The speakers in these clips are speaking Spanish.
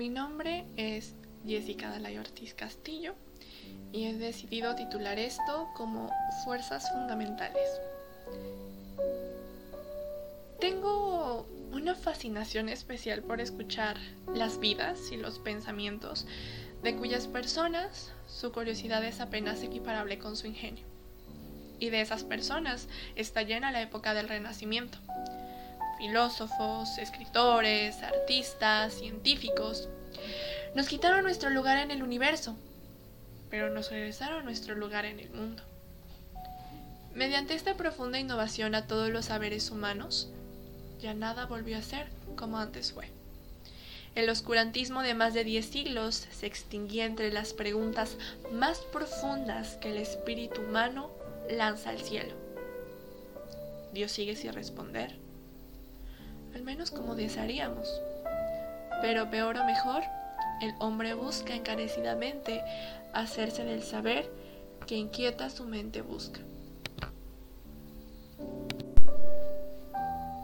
Mi nombre es Jessica Dalay Ortiz Castillo y he decidido titular esto como Fuerzas Fundamentales. Tengo una fascinación especial por escuchar las vidas y los pensamientos de cuyas personas su curiosidad es apenas equiparable con su ingenio. Y de esas personas está llena la época del Renacimiento. Filósofos, escritores, artistas, científicos, nos quitaron nuestro lugar en el universo, pero nos regresaron nuestro lugar en el mundo. Mediante esta profunda innovación a todos los saberes humanos, ya nada volvió a ser como antes fue. El oscurantismo de más de diez siglos se extinguía entre las preguntas más profundas que el espíritu humano lanza al cielo. Dios sigue sin responder, al menos como desearíamos. Pero peor o mejor, el hombre busca encarecidamente hacerse del saber que inquieta su mente busca.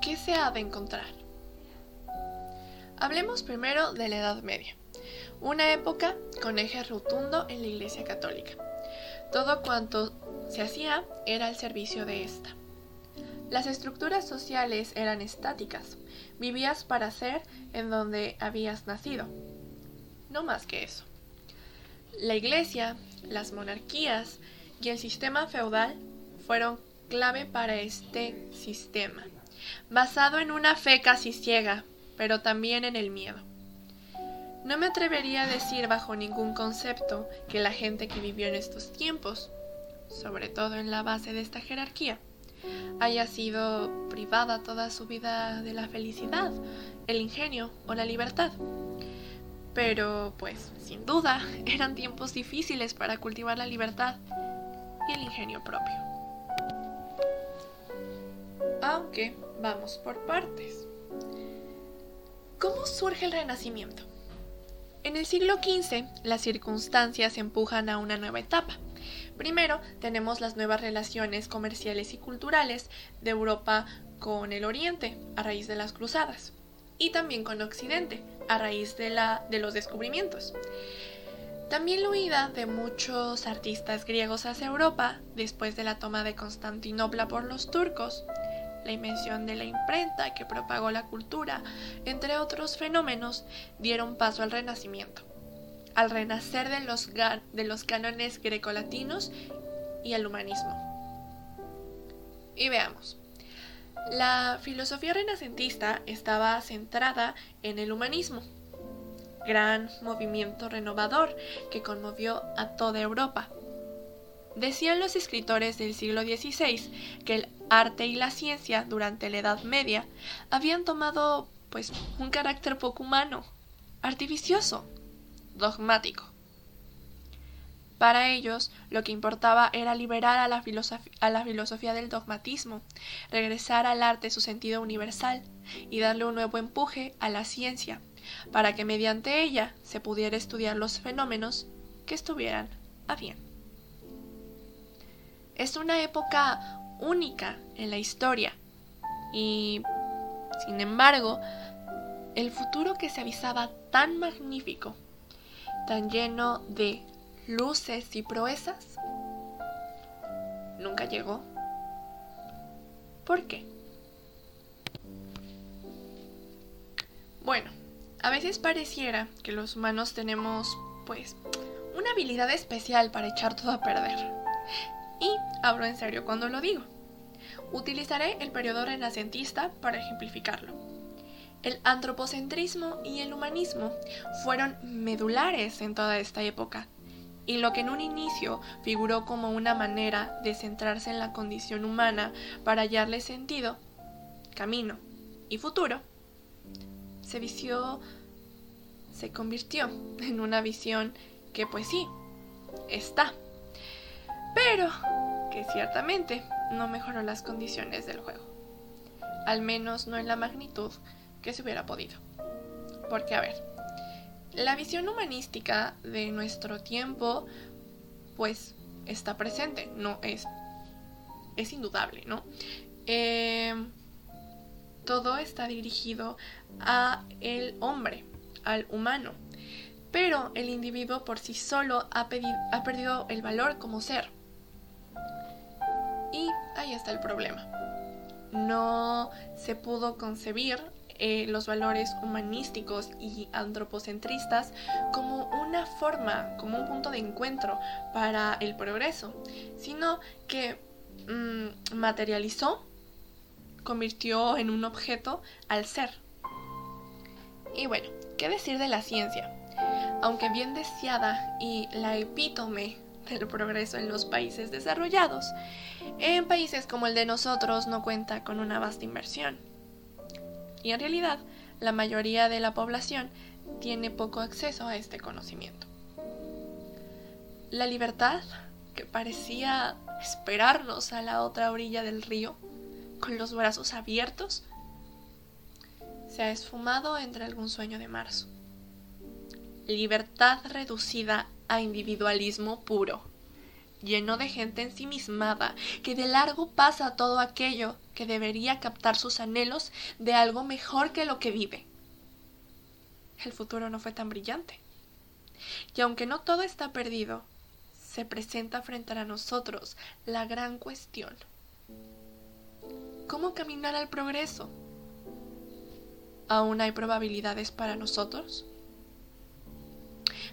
¿Qué se ha de encontrar? Hablemos primero de la Edad Media, una época con eje rotundo en la Iglesia Católica. Todo cuanto se hacía era al servicio de esta. Las estructuras sociales eran estáticas, vivías para ser en donde habías nacido. No más que eso. La iglesia, las monarquías y el sistema feudal fueron clave para este sistema basado en una fe casi ciega, pero también en el miedo. No me atrevería a decir bajo ningún concepto que la gente que vivió en estos tiempos, sobre todo en la base de esta jerarquía, haya sido privada toda su vida de la felicidad, el ingenio o la libertad. Pero, pues, sin duda, eran tiempos difíciles para cultivar la libertad y el ingenio propio. Aunque vamos por partes. ¿Cómo surge el Renacimiento? En el siglo XV, las circunstancias empujan a una nueva etapa. Primero, tenemos las nuevas relaciones comerciales y culturales de Europa con el Oriente, a raíz de las cruzadas, y también con Occidente, a raíz de, los descubrimientos. También la huida de muchos artistas griegos hacia Europa después de la toma de Constantinopla por los turcos la invención de la imprenta que propagó la cultura, entre otros fenómenos, dieron paso al Renacimiento, al renacer de los, de los cánones grecolatinos y al humanismo. Y veamos. La filosofía renacentista estaba centrada en el humanismo, gran movimiento renovador que conmovió a toda Europa. Decían los escritores del siglo XVI que el arte y la ciencia durante la Edad Media habían tomado pues un carácter poco humano, artificioso, dogmático. Para ellos, lo que importaba era liberar a la, a filosofía del dogmatismo, regresar al arte su sentido universal y darle un nuevo empuje a la ciencia, para que mediante ella se pudiera estudiar los fenómenos que estuvieran a bien. Es una época única en la historia. Y, sin embargo, el futuro que se avisaba tan magnífico, tan lleno de luces y proezas, nunca llegó. ¿Por qué? Bueno, a veces pareciera que los humanos tenemos, pues, una habilidad especial para echar todo a perder. Y hablo en serio cuando lo digo. Utilizaré el periodo renacentista para ejemplificarlo. El antropocentrismo y el humanismo fueron medulares en toda esta época, y lo que en un inicio figuró como una manera de centrarse en la condición humana para hallarle sentido, camino y futuro, se vició, se convirtió en una visión que pues sí, está, pero que ciertamente no mejoró las condiciones del juego. Al menos no en la magnitud que se hubiera podido. Porque, a ver, la visión humanística de nuestro tiempo, pues, está presente, no es, es indudable, ¿no? Em, todo está dirigido a el hombre, al humano, pero el individuo por sí solo ha, ha perdido el valor como ser. Y ahí está el problema. No se pudo concebir eh, los valores humanísticos y antropocentristas como una forma, como un punto de encuentro para el progreso, sino que mm, materializó, convirtió en un objeto al ser. Y bueno, ¿qué decir de la ciencia? Aunque bien deseada y la epítome del progreso en los países desarrollados, en países como el de nosotros no cuenta con una vasta inversión y en realidad la mayoría de la población tiene poco acceso a este conocimiento. La libertad, que parecía esperarnos a la otra orilla del río, con los brazos abiertos, se ha esfumado entre algún sueño de marzo. Libertad reducida a individualismo puro lleno de gente ensimismada, que de largo pasa todo aquello que debería captar sus anhelos de algo mejor que lo que vive. El futuro no fue tan brillante. Y aunque no todo está perdido, se presenta frente a nosotros la gran cuestión. ¿Cómo caminar al progreso? ¿Aún hay probabilidades para nosotros?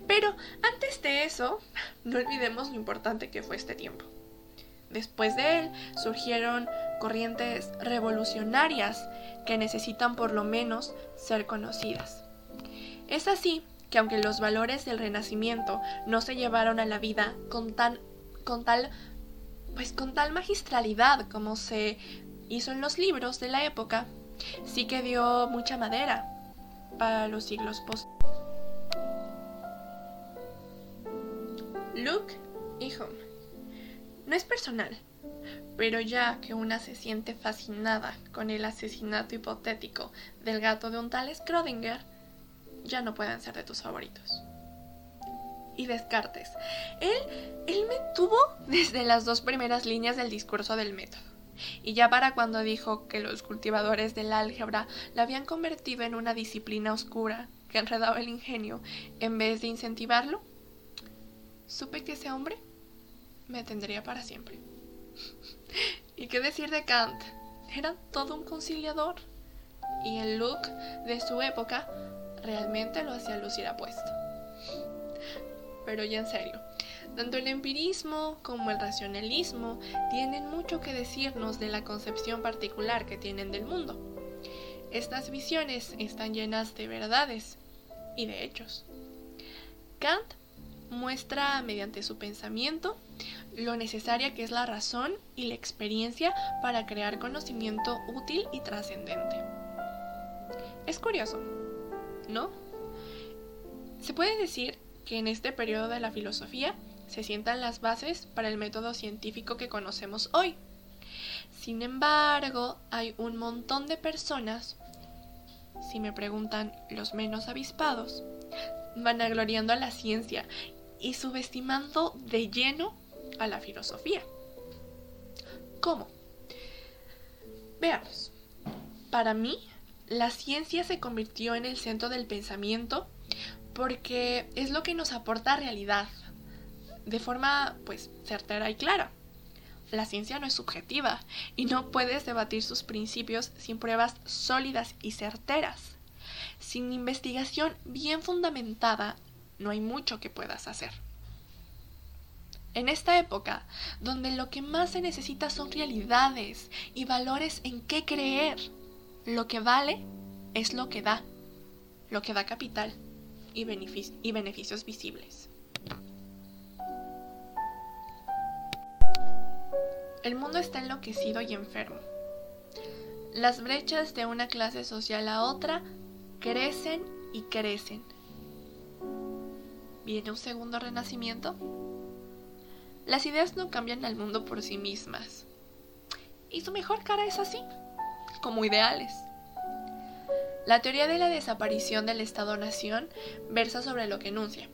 Pero antes de eso, no olvidemos lo importante que fue este tiempo. Después de él surgieron corrientes revolucionarias que necesitan por lo menos ser conocidas. Es así que aunque los valores del Renacimiento no se llevaron a la vida con tan con tal pues con tal magistralidad como se hizo en los libros de la época, sí que dio mucha madera para los siglos posteriores. Luke y Home. No es personal, pero ya que una se siente fascinada con el asesinato hipotético del gato de un tal Schrödinger, ya no pueden ser de tus favoritos. Y Descartes. Él, él me tuvo desde las dos primeras líneas del discurso del método. Y ya para cuando dijo que los cultivadores del álgebra la habían convertido en una disciplina oscura que enredaba el ingenio en vez de incentivarlo, supe que ese hombre me tendría para siempre. ¿Y qué decir de Kant? Era todo un conciliador. Y el look de su época realmente lo hacía lucir apuesto. Pero ya en serio, tanto el empirismo como el racionalismo tienen mucho que decirnos de la concepción particular que tienen del mundo. Estas visiones están llenas de verdades y de hechos. Kant muestra mediante su pensamiento lo necesaria que es la razón y la experiencia para crear conocimiento útil y trascendente. Es curioso, ¿no? Se puede decir que en este periodo de la filosofía se sientan las bases para el método científico que conocemos hoy. Sin embargo, hay un montón de personas, si me preguntan los menos avispados, vanagloriando a la ciencia y subestimando de lleno a la filosofía. ¿Cómo? Veamos. Para mí, la ciencia se convirtió en el centro del pensamiento porque es lo que nos aporta realidad, de forma pues certera y clara. La ciencia no es subjetiva y no puedes debatir sus principios sin pruebas sólidas y certeras. Sin investigación bien fundamentada no hay mucho que puedas hacer. En esta época, donde lo que más se necesita son realidades y valores en qué creer, lo que vale es lo que da, lo que da capital y, y beneficios visibles. El mundo está enloquecido y enfermo. Las brechas de una clase social a otra crecen y crecen ¿Viene un segundo renacimiento? Las ideas no cambian al mundo por sí mismas. Y su mejor cara es así, como ideales. La teoría de la desaparición del Estado-Nación versa sobre lo que enuncia.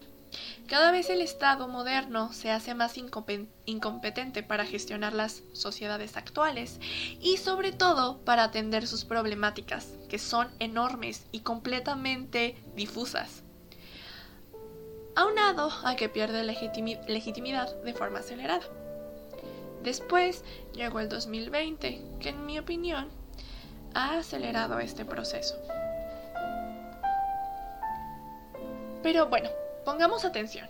Cada vez el Estado moderno se hace más incompetente para gestionar las sociedades actuales y sobre todo para atender sus problemáticas, que son enormes y completamente difusas. Aunado a que pierde legitimidad de forma acelerada. Después llegó el 2020, que en mi opinión ha acelerado este proceso. Pero bueno, pongamos atención.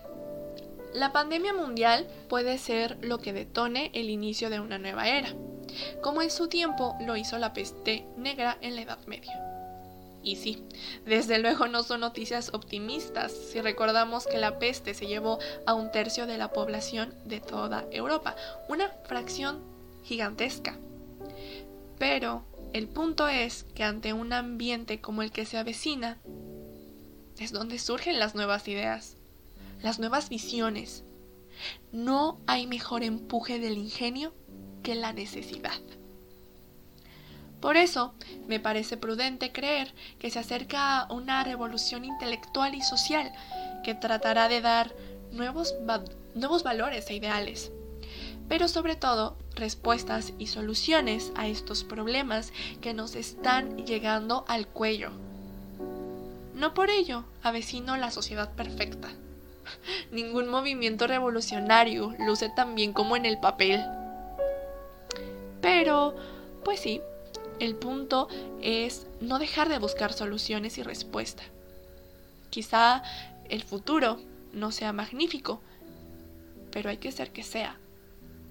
La pandemia mundial puede ser lo que detone el inicio de una nueva era, como en su tiempo lo hizo la peste negra en la Edad Media. Y sí, desde luego no son noticias optimistas si recordamos que la peste se llevó a un tercio de la población de toda Europa, una fracción gigantesca. Pero el punto es que ante un ambiente como el que se avecina, es donde surgen las nuevas ideas, las nuevas visiones. No hay mejor empuje del ingenio que la necesidad. Por eso, me parece prudente creer que se acerca una revolución intelectual y social que tratará de dar nuevos, nuevos valores e ideales, pero sobre todo respuestas y soluciones a estos problemas que nos están llegando al cuello. No por ello avecino la sociedad perfecta. Ningún movimiento revolucionario luce tan bien como en el papel. Pero, pues sí, el punto es no dejar de buscar soluciones y respuesta. Quizá el futuro no sea magnífico, pero hay que ser que sea,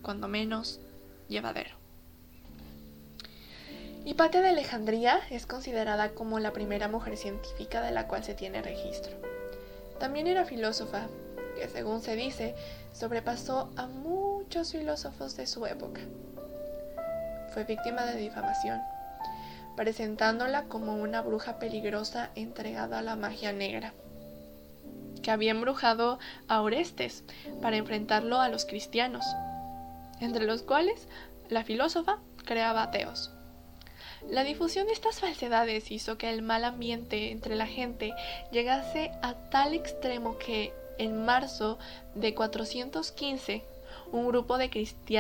cuando menos llevadero. Hipatia de Alejandría es considerada como la primera mujer científica de la cual se tiene registro. También era filósofa, que según se dice, sobrepasó a muchos filósofos de su época. Fue víctima de difamación presentándola como una bruja peligrosa entregada a la magia negra, que había embrujado a Orestes para enfrentarlo a los cristianos, entre los cuales la filósofa creaba ateos. La difusión de estas falsedades hizo que el mal ambiente entre la gente llegase a tal extremo que en marzo de 415 un grupo de cristianos